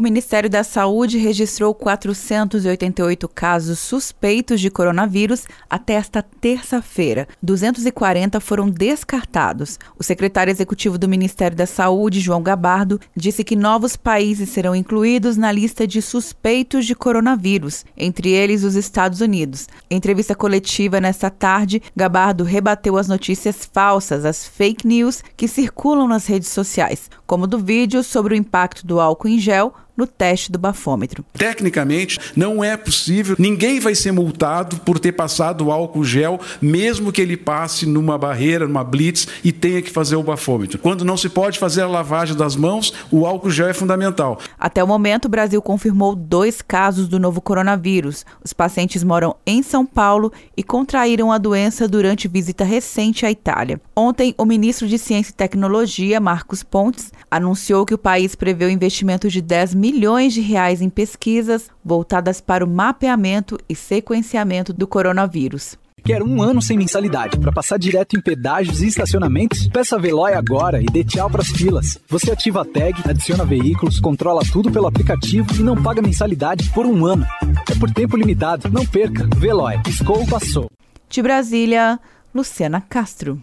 O Ministério da Saúde registrou 488 casos suspeitos de coronavírus até esta terça-feira. 240 foram descartados. O secretário executivo do Ministério da Saúde, João Gabardo, disse que novos países serão incluídos na lista de suspeitos de coronavírus, entre eles os Estados Unidos. Em entrevista coletiva nesta tarde, Gabardo rebateu as notícias falsas, as fake news que circulam nas redes sociais, como do vídeo sobre o impacto do álcool em gel no teste do bafômetro. Tecnicamente, não é possível, ninguém vai ser multado por ter passado álcool gel, mesmo que ele passe numa barreira, numa blitz e tenha que fazer o bafômetro. Quando não se pode fazer a lavagem das mãos, o álcool gel é fundamental. Até o momento, o Brasil confirmou dois casos do novo coronavírus. Os pacientes moram em São Paulo e contraíram a doença durante visita recente à Itália. Ontem, o ministro de Ciência e Tecnologia, Marcos Pontes, anunciou que o país prevê o investimento de 10 mil milhões de reais em pesquisas voltadas para o mapeamento e sequenciamento do coronavírus. Quer um ano sem mensalidade para passar direto em pedágios e estacionamentos? Peça a Veloy agora e dê tchau para as filas. Você ativa a tag, adiciona veículos, controla tudo pelo aplicativo e não paga mensalidade por um ano. É por tempo limitado. Não perca. Veloy. Piscou, passou. De Brasília, Luciana Castro.